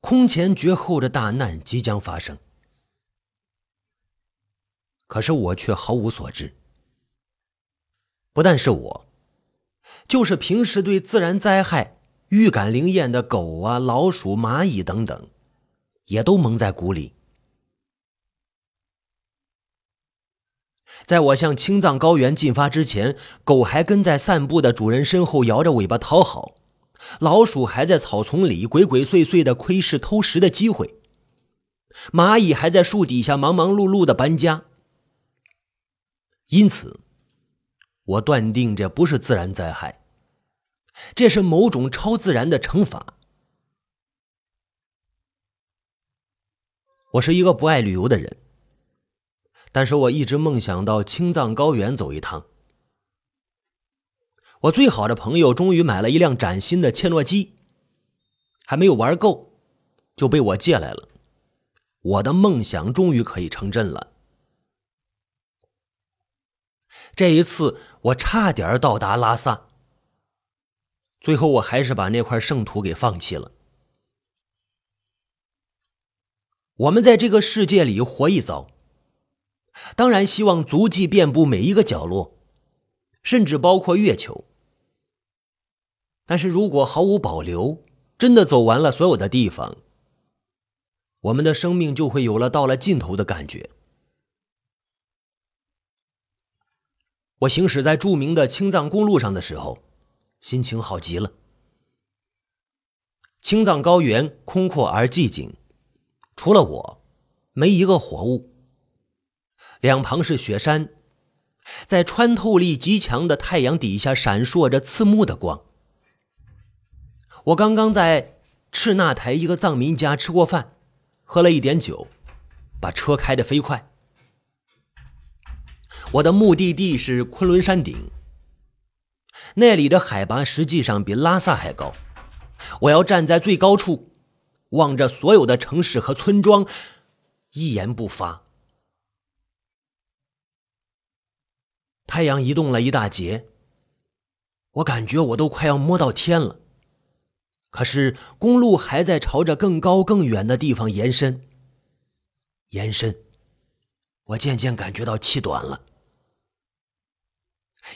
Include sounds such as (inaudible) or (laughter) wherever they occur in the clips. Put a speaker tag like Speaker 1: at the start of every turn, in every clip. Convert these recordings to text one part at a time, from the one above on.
Speaker 1: 空前绝后的大难即将发生。可是我却毫无所知。不但是我，就是平时对自然灾害预感灵验的狗啊、老鼠、蚂蚁等等，也都蒙在鼓里。在我向青藏高原进发之前，狗还跟在散步的主人身后摇着尾巴讨好，老鼠还在草丛里鬼鬼祟祟的窥视偷食的机会，蚂蚁还在树底下忙忙碌碌的搬家。因此，我断定这不是自然灾害，这是某种超自然的惩罚。我是一个不爱旅游的人，但是我一直梦想到青藏高原走一趟。我最好的朋友终于买了一辆崭新的切诺基，还没有玩够，就被我借来了。我的梦想终于可以成真了。这一次，我差点到达拉萨。最后，我还是把那块圣土给放弃了。我们在这个世界里活一遭，当然希望足迹遍布每一个角落，甚至包括月球。但是如果毫无保留，真的走完了所有的地方，我们的生命就会有了到了尽头的感觉。我行驶在著名的青藏公路上的时候，心情好极了。青藏高原空阔而寂静，除了我，没一个活物。两旁是雪山，在穿透力极强的太阳底下闪烁着刺目的光。我刚刚在赤那台一个藏民家吃过饭，喝了一点酒，把车开得飞快。我的目的地是昆仑山顶，那里的海拔实际上比拉萨还高。我要站在最高处，望着所有的城市和村庄，一言不发。太阳移动了一大截，我感觉我都快要摸到天了。可是公路还在朝着更高更远的地方延伸，延伸。我渐渐感觉到气短了。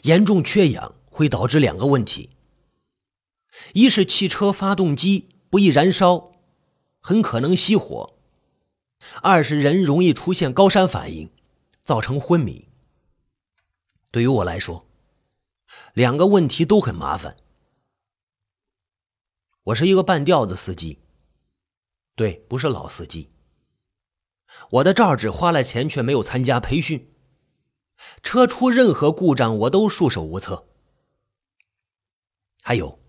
Speaker 1: 严重缺氧会导致两个问题：一是汽车发动机不易燃烧，很可能熄火；二是人容易出现高山反应，造成昏迷。对于我来说，两个问题都很麻烦。我是一个半吊子司机，对，不是老司机。我的这儿只花了钱，却没有参加培训。车出任何故障，我都束手无策。还有，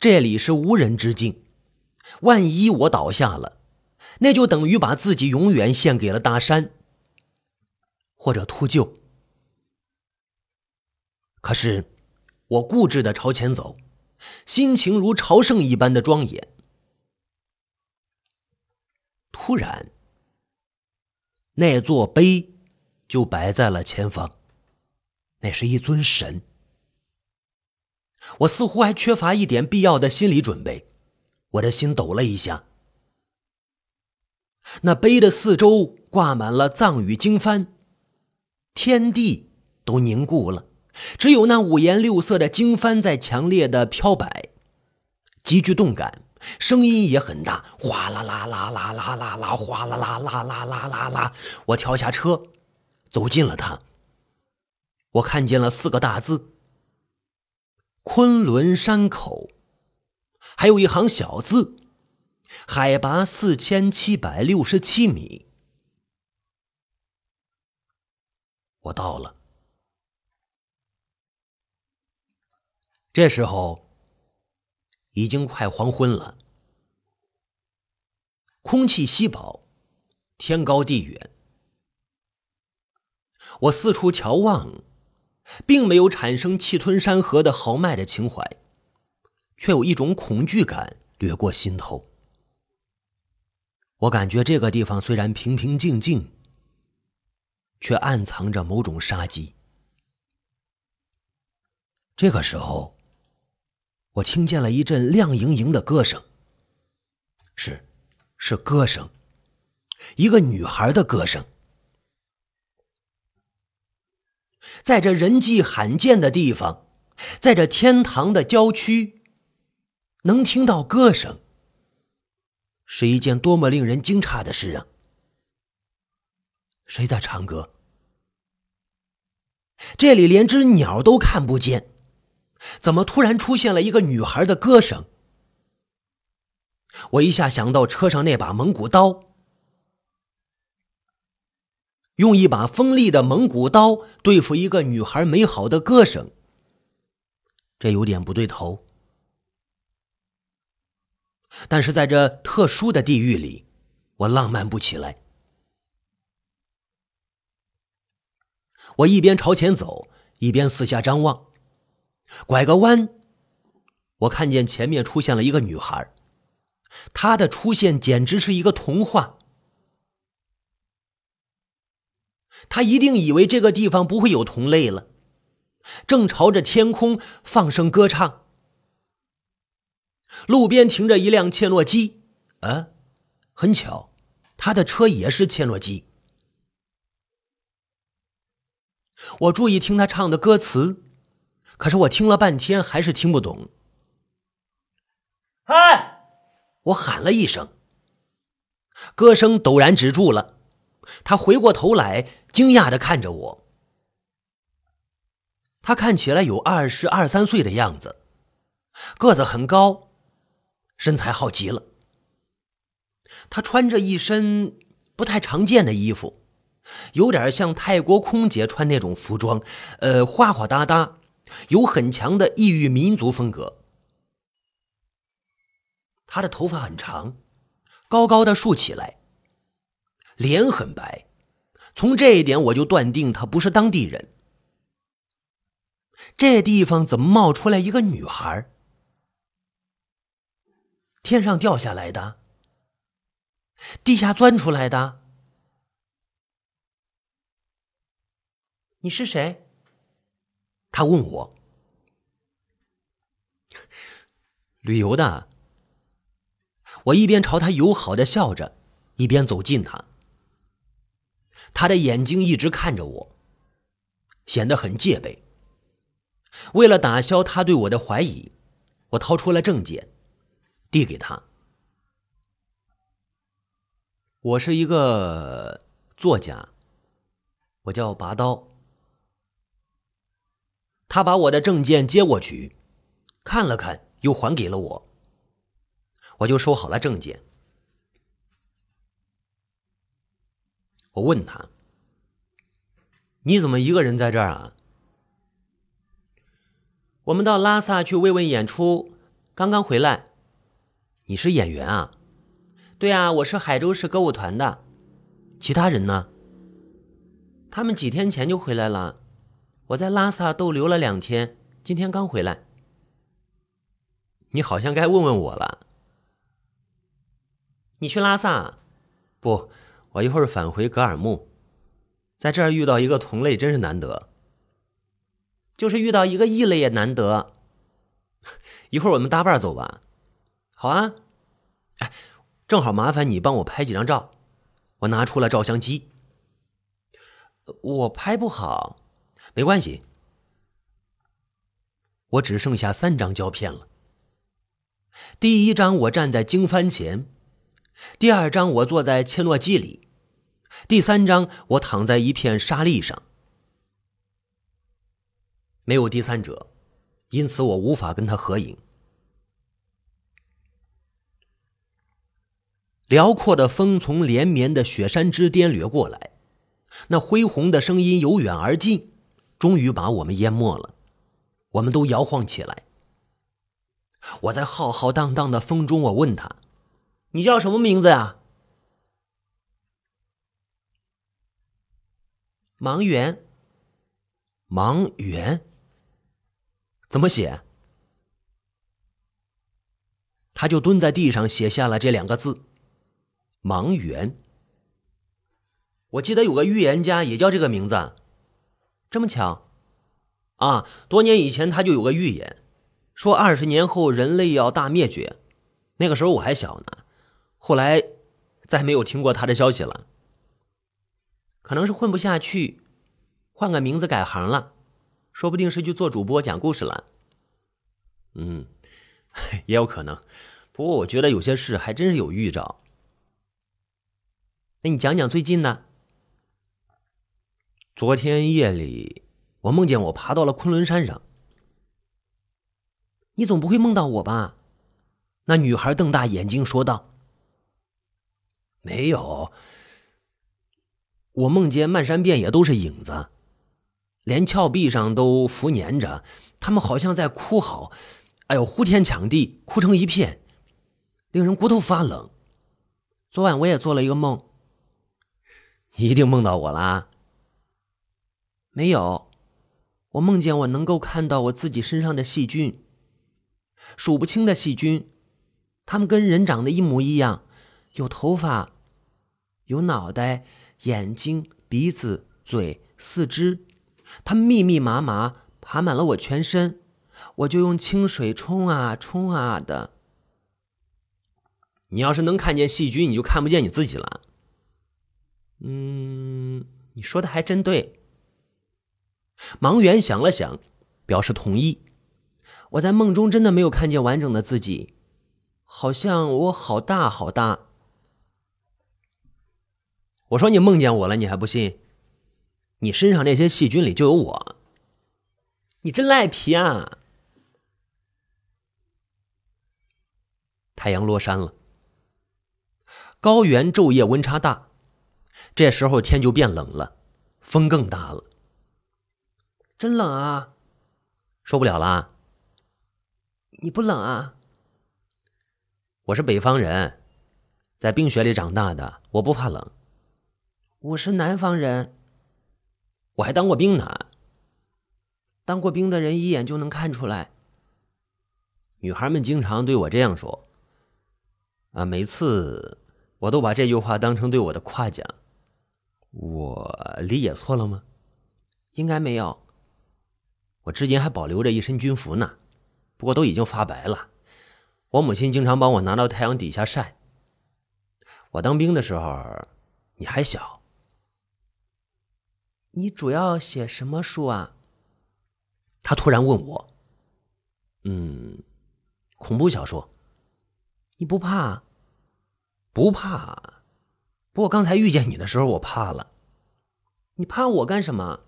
Speaker 1: 这里是无人之境，万一我倒下了，那就等于把自己永远献给了大山，或者秃鹫。可是，我固执的朝前走，心情如朝圣一般的庄严。突然，那座碑。就摆在了前方，那是一尊神。我似乎还缺乏一点必要的心理准备，我的心抖了一下。那碑的四周挂满了藏语经幡，天地都凝固了，只有那五颜六色的经幡在强烈的飘摆，极具动感，声音也很大，哗啦啦啦啦啦啦啦，哗啦啦啦啦啦啦啦。我跳下车。走近了他，我看见了四个大字“昆仑山口”，还有一行小字：“海拔四千七百六十七米。”我到了。这时候已经快黄昏了，空气稀薄，天高地远。我四处瞧望，并没有产生气吞山河的豪迈的情怀，却有一种恐惧感掠过心头。我感觉这个地方虽然平平静静，却暗藏着某种杀机。这个时候，我听见了一阵亮莹莹的歌声，是是歌声，一个女孩的歌声。在这人迹罕见的地方，在这天堂的郊区，能听到歌声，是一件多么令人惊诧的事啊！谁在唱歌？这里连只鸟都看不见，怎么突然出现了一个女孩的歌声？我一下想到车上那把蒙古刀。用一把锋利的蒙古刀对付一个女孩美好的歌声，这有点不对头。但是在这特殊的地域里，我浪漫不起来。我一边朝前走，一边四下张望。拐个弯，我看见前面出现了一个女孩，她的出现简直是一个童话。他一定以为这个地方不会有同类了，正朝着天空放声歌唱。路边停着一辆切诺基，啊，很巧，他的车也是切诺基。我注意听他唱的歌词，可是我听了半天还是听不懂。嗨！我喊了一声，歌声陡然止住了。他回过头来，惊讶的看着我。他看起来有二十二三岁的样子，个子很高，身材好极了。他穿着一身不太常见的衣服，有点像泰国空姐穿那种服装，呃，花花哒哒，有很强的异域民族风格。他的头发很长，高高的竖起来。脸很白，从这一点我就断定他不是当地人。这地方怎么冒出来一个女孩？天上掉下来的？地下钻出来的？你是谁？他问我。旅游的。我一边朝他友好的笑着，一边走近他。他的眼睛一直看着我，显得很戒备。为了打消他对我的怀疑，我掏出了证件，递给他。我是一个作家，我叫拔刀。他把我的证件接过去，看了看，又还给了我。我就收好了证件。我问他：“你怎么一个人在这儿啊？”我们到拉萨去慰问演出，刚刚回来。你是演员啊？对啊，我是海州市歌舞团的。其他人呢？他们几天前就回来了。我在拉萨逗留了两天，今天刚回来。你好像该问问我了。你去拉萨？不。我一会儿返回格尔木，在这儿遇到一个同类真是难得，就是遇到一个异类也难得。一会儿我们搭伴走吧，好啊。哎，正好麻烦你帮我拍几张照。我拿出了照相机，我拍不好，没关系。我只剩下三张胶片了。第一张我站在经幡前。第二张，我坐在切诺基里；第三张，我躺在一片沙砾上。没有第三者，因此我无法跟他合影。辽阔的风从连绵的雪山之巅掠过来，那恢宏的声音由远而近，终于把我们淹没了。我们都摇晃起来。我在浩浩荡荡的风中，我问他。你叫什么名字呀？盲猿。盲猿。怎么写？他就蹲在地上写下了这两个字：盲猿。我记得有个预言家也叫这个名字，这么巧？啊，多年以前他就有个预言，说二十年后人类要大灭绝，那个时候我还小呢。后来再没有听过他的消息了。可能是混不下去，换个名字改行了，说不定是去做主播讲故事了。嗯，(laughs) 也有可能。不过我觉得有些事还真是有预兆。那你讲讲最近呢？昨天夜里，我梦见我爬到了昆仑山上。你总不会梦到我吧？那女孩瞪大眼睛说道：“没有，我梦见漫山遍野都是影子，连峭壁上都浮粘着，他们好像在哭嚎。哎呦，呼天抢地，哭成一片，令人骨头发冷。昨晚我也做了一个梦，你一定梦到我啦？没有，我梦见我能够看到我自己身上的细菌，数不清的细菌。”它们跟人长得一模一样，有头发，有脑袋、眼睛、鼻子、嘴、四肢，它们密密麻麻爬满了我全身，我就用清水冲啊冲啊的。你要是能看见细菌，你就看不见你自己了。嗯，你说的还真对。盲原想了想，表示同意。我在梦中真的没有看见完整的自己。好像我好大好大。我说你梦见我了，你还不信？你身上那些细菌里就有我。你真赖皮啊！太阳落山了，高原昼夜温差大，这时候天就变冷了，风更大了。真冷啊！受不了啦！你不冷啊？我是北方人，在冰雪里长大的，我不怕冷。我是南方人，我还当过兵呢。当过兵的人一眼就能看出来。女孩们经常对我这样说，啊，每次我都把这句话当成对我的夸奖。我理解错了吗？应该没有。我至今还保留着一身军服呢，不过都已经发白了。我母亲经常帮我拿到太阳底下晒。我当兵的时候，你还小。你主要写什么书啊？他突然问我。嗯，恐怖小说。你不怕？不怕。不过刚才遇见你的时候，我怕了。你怕我干什么？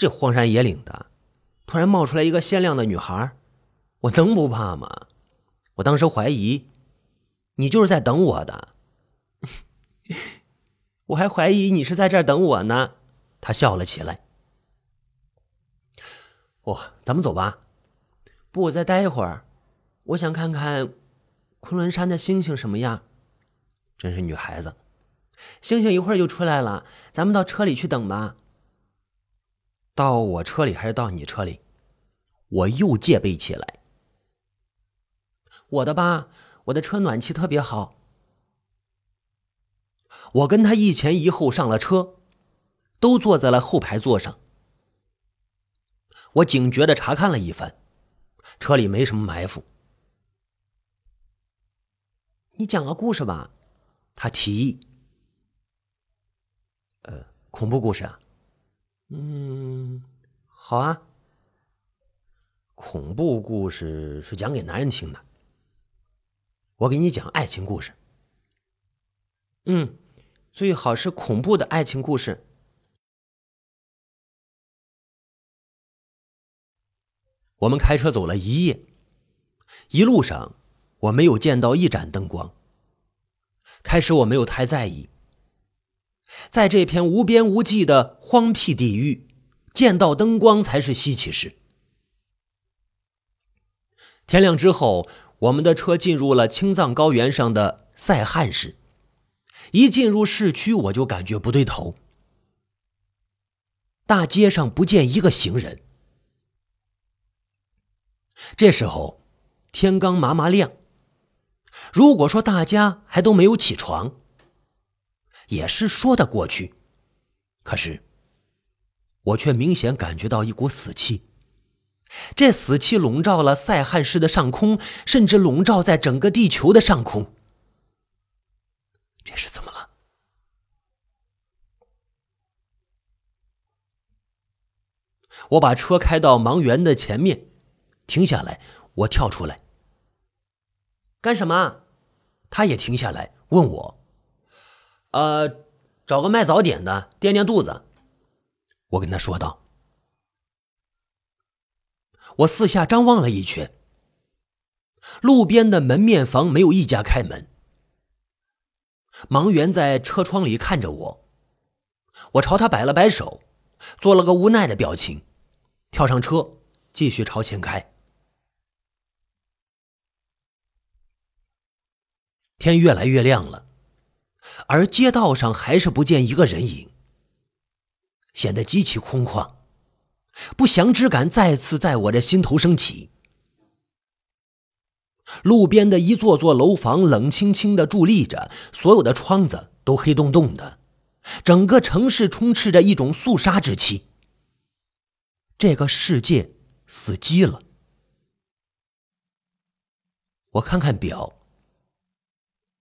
Speaker 1: 这荒山野岭的，突然冒出来一个鲜亮的女孩，我能不怕吗？我当时怀疑，你就是在等我的。(laughs) 我还怀疑你是在这儿等我呢。他笑了起来。哦，咱们走吧。不，我再待一会儿。我想看看昆仑山的星星什么样。真是女孩子。星星一会儿就出来了，咱们到车里去等吧。到我车里还是到你车里？我又戒备起来。我的吧，我的车暖气特别好。我跟他一前一后上了车，都坐在了后排座上。我警觉的查看了一番，车里没什么埋伏。你讲个故事吧，他提议。呃，恐怖故事啊？嗯，好啊。恐怖故事是讲给男人听的。我给你讲爱情故事。嗯，最好是恐怖的爱情故事。我们开车走了一夜，一路上我没有见到一盏灯光。开始我没有太在意，在这片无边无际的荒僻地域，见到灯光才是稀奇事。天亮之后。我们的车进入了青藏高原上的塞罕市，一进入市区，我就感觉不对头。大街上不见一个行人。这时候天刚麻麻亮，如果说大家还都没有起床，也是说得过去。可是我却明显感觉到一股死气。这死气笼罩了塞罕市的上空，甚至笼罩在整个地球的上空。这是怎么了？我把车开到盲园的前面，停下来。我跳出来，干什么？他也停下来问我：“呃，找个卖早点的垫垫肚子。”我跟他说道。我四下张望了一圈，路边的门面房没有一家开门。盲员在车窗里看着我，我朝他摆了摆手，做了个无奈的表情，跳上车，继续朝前开。天越来越亮了，而街道上还是不见一个人影，显得极其空旷。不祥之感再次在我的心头升起。路边的一座座楼房冷清清的伫立着，所有的窗子都黑洞洞的，整个城市充斥着一种肃杀之气。这个世界死机了。我看看表。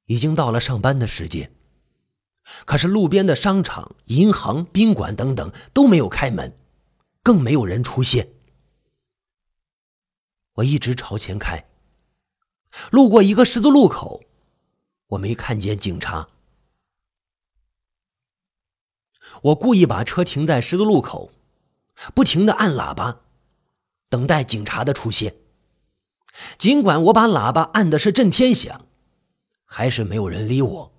Speaker 1: 已经到了上班的时间，可是路边的商场、银行、宾馆等等都没有开门，更没有人出现。我一直朝前开，路过一个十字路口，我没看见警察。我故意把车停在十字路口，不停的按喇叭，等待警察的出现。尽管我把喇叭按的是震天响。还是没有人理我。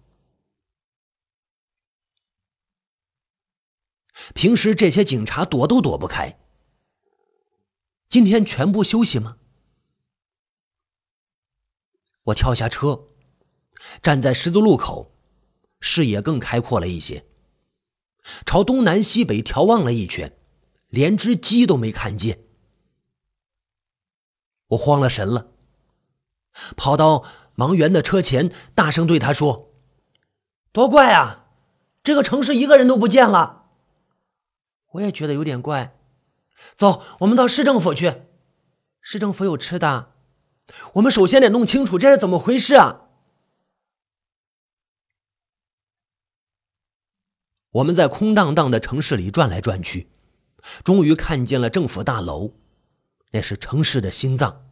Speaker 1: 平时这些警察躲都躲不开，今天全部休息吗？我跳下车，站在十字路口，视野更开阔了一些，朝东南西北眺望了一圈，连只鸡都没看见。我慌了神了，跑到。盲园的车前，大声对他说：“多怪啊！这个城市一个人都不见了。”我也觉得有点怪。走，我们到市政府去。市政府有吃的。我们首先得弄清楚这是怎么回事啊！我们在空荡荡的城市里转来转去，终于看见了政府大楼，那是城市的心脏。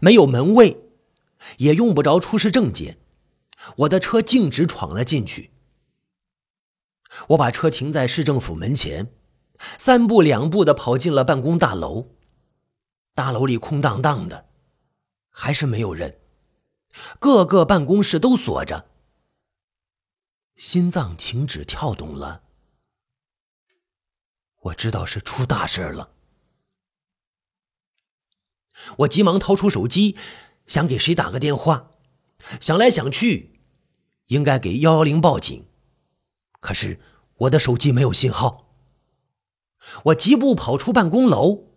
Speaker 1: 没有门卫。也用不着出示证件，我的车径直闯了进去。我把车停在市政府门前，三步两步的跑进了办公大楼。大楼里空荡荡的，还是没有人，各个办公室都锁着。心脏停止跳动了，我知道是出大事了。我急忙掏出手机。想给谁打个电话，想来想去，应该给幺幺零报警。可是我的手机没有信号。我疾步跑出办公楼，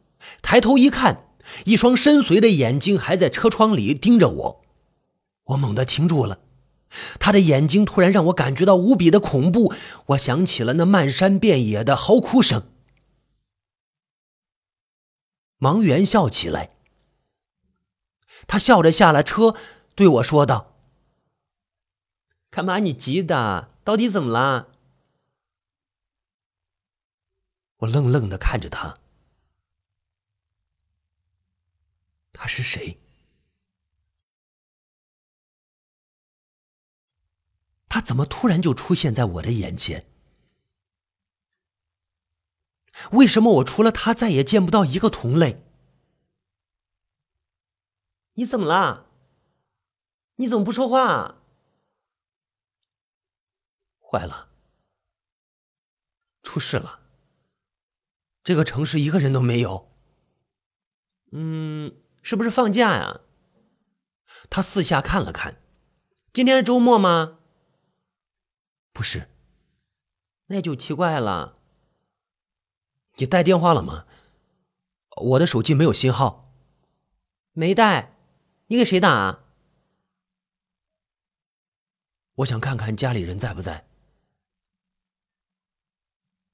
Speaker 1: 抬头一看，一双深邃的眼睛还在车窗里盯着我。我猛地停住了，他的眼睛突然让我感觉到无比的恐怖。我想起了那漫山遍野的嚎哭声。盲元笑起来。他笑着下了车，对我说道：“干嘛你急的？到底怎么了？”我愣愣的看着他。他是谁？他怎么突然就出现在我的眼前？为什么我除了他再也见不到一个同类？你怎么啦？你怎么不说话？坏了，出事了！这个城市一个人都没有。嗯，是不是放假呀？他四下看了看，今天是周末吗？不是，那就奇怪了。你带电话了吗？我的手机没有信号。没带。你给谁打？我想看看家里人在不在。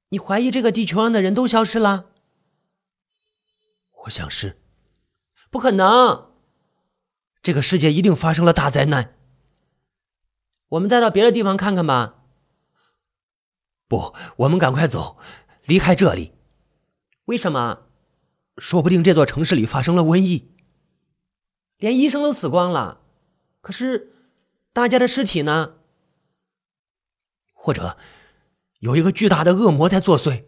Speaker 1: 你怀疑这个地球上的人都消失了？我想是。不可能，这个世界一定发生了大灾难。我们再到别的地方看看吧。不，我们赶快走，离开这里。为什么？说不定这座城市里发生了瘟疫，连医生都死光了。可是，大家的尸体呢？或者，有一个巨大的恶魔在作祟。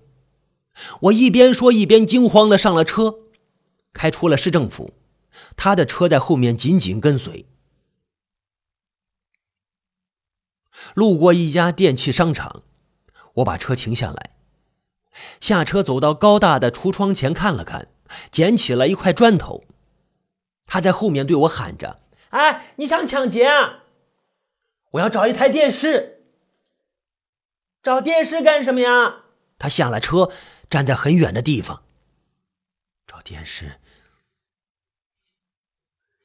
Speaker 1: 我一边说，一边惊慌的上了车，开出了市政府。他的车在后面紧紧跟随。路过一家电器商场，我把车停下来，下车走到高大的橱窗前看了看，捡起了一块砖头。他在后面对我喊着：“哎，你想抢劫啊？我要找一台电视。找电视干什么呀？”他下了车，站在很远的地方，找电视。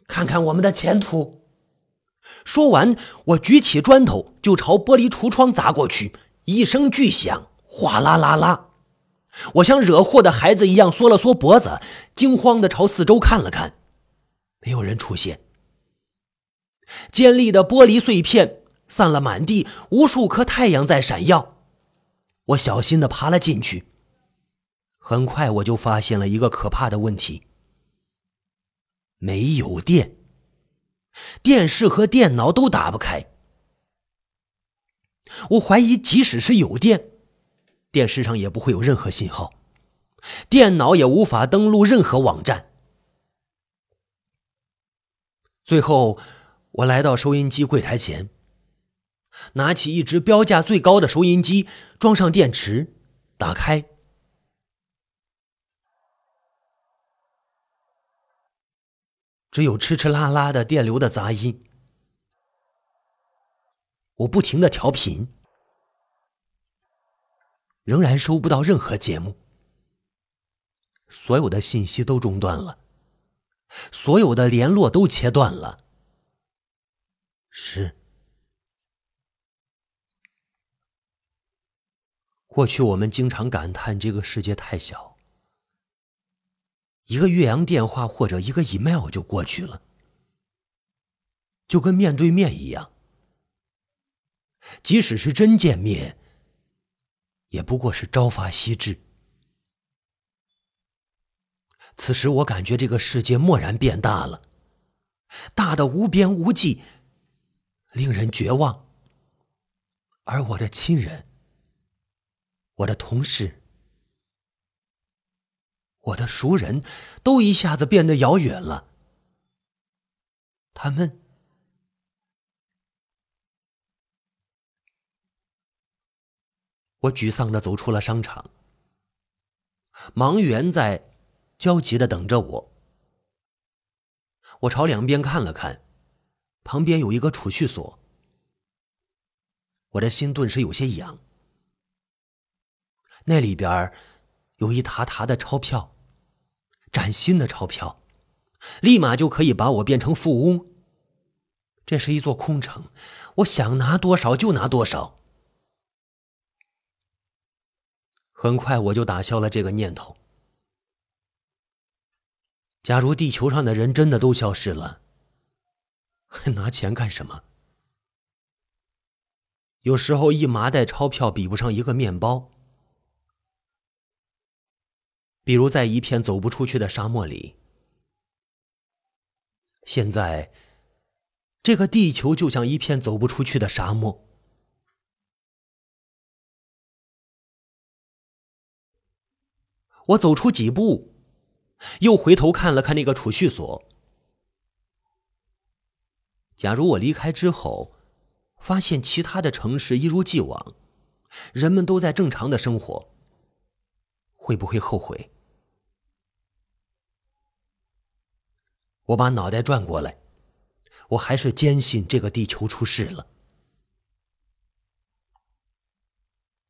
Speaker 1: 看看我们的前途。说完，我举起砖头就朝玻璃橱窗砸过去，一声巨响，哗啦啦啦。我像惹祸的孩子一样缩了缩脖子，惊慌的朝四周看了看，没有人出现。尖利的玻璃碎片散了满地，无数颗太阳在闪耀。我小心的爬了进去，很快我就发现了一个可怕的问题。没有电，电视和电脑都打不开。我怀疑，即使是有电，电视上也不会有任何信号，电脑也无法登录任何网站。最后，我来到收音机柜台前，拿起一只标价最高的收音机，装上电池，打开。只有哧哧啦啦的电流的杂音，我不停的调频，仍然收不到任何节目，所有的信息都中断了，所有的联络都切断了。是，过去我们经常感叹这个世界太小。一个岳阳电话或者一个 email 就过去了，就跟面对面一样。即使是真见面，也不过是朝发夕至。此时我感觉这个世界蓦然变大了，大的无边无际，令人绝望。而我的亲人，我的同事。我的熟人都一下子变得遥远了。他们，我沮丧的走出了商场。忙员在焦急的等着我。我朝两边看了看，旁边有一个储蓄所。我的心顿时有些痒。那里边有一沓沓的钞票。崭新的钞票，立马就可以把我变成富翁。这是一座空城，我想拿多少就拿多少。很快我就打消了这个念头。假如地球上的人真的都消失了，还 (laughs) 拿钱干什么？有时候一麻袋钞票比不上一个面包。比如在一片走不出去的沙漠里，现在这个地球就像一片走不出去的沙漠。我走出几步，又回头看了看那个储蓄所。假如我离开之后，发现其他的城市一如既往，人们都在正常的生活，会不会后悔？我把脑袋转过来，我还是坚信这个地球出事了。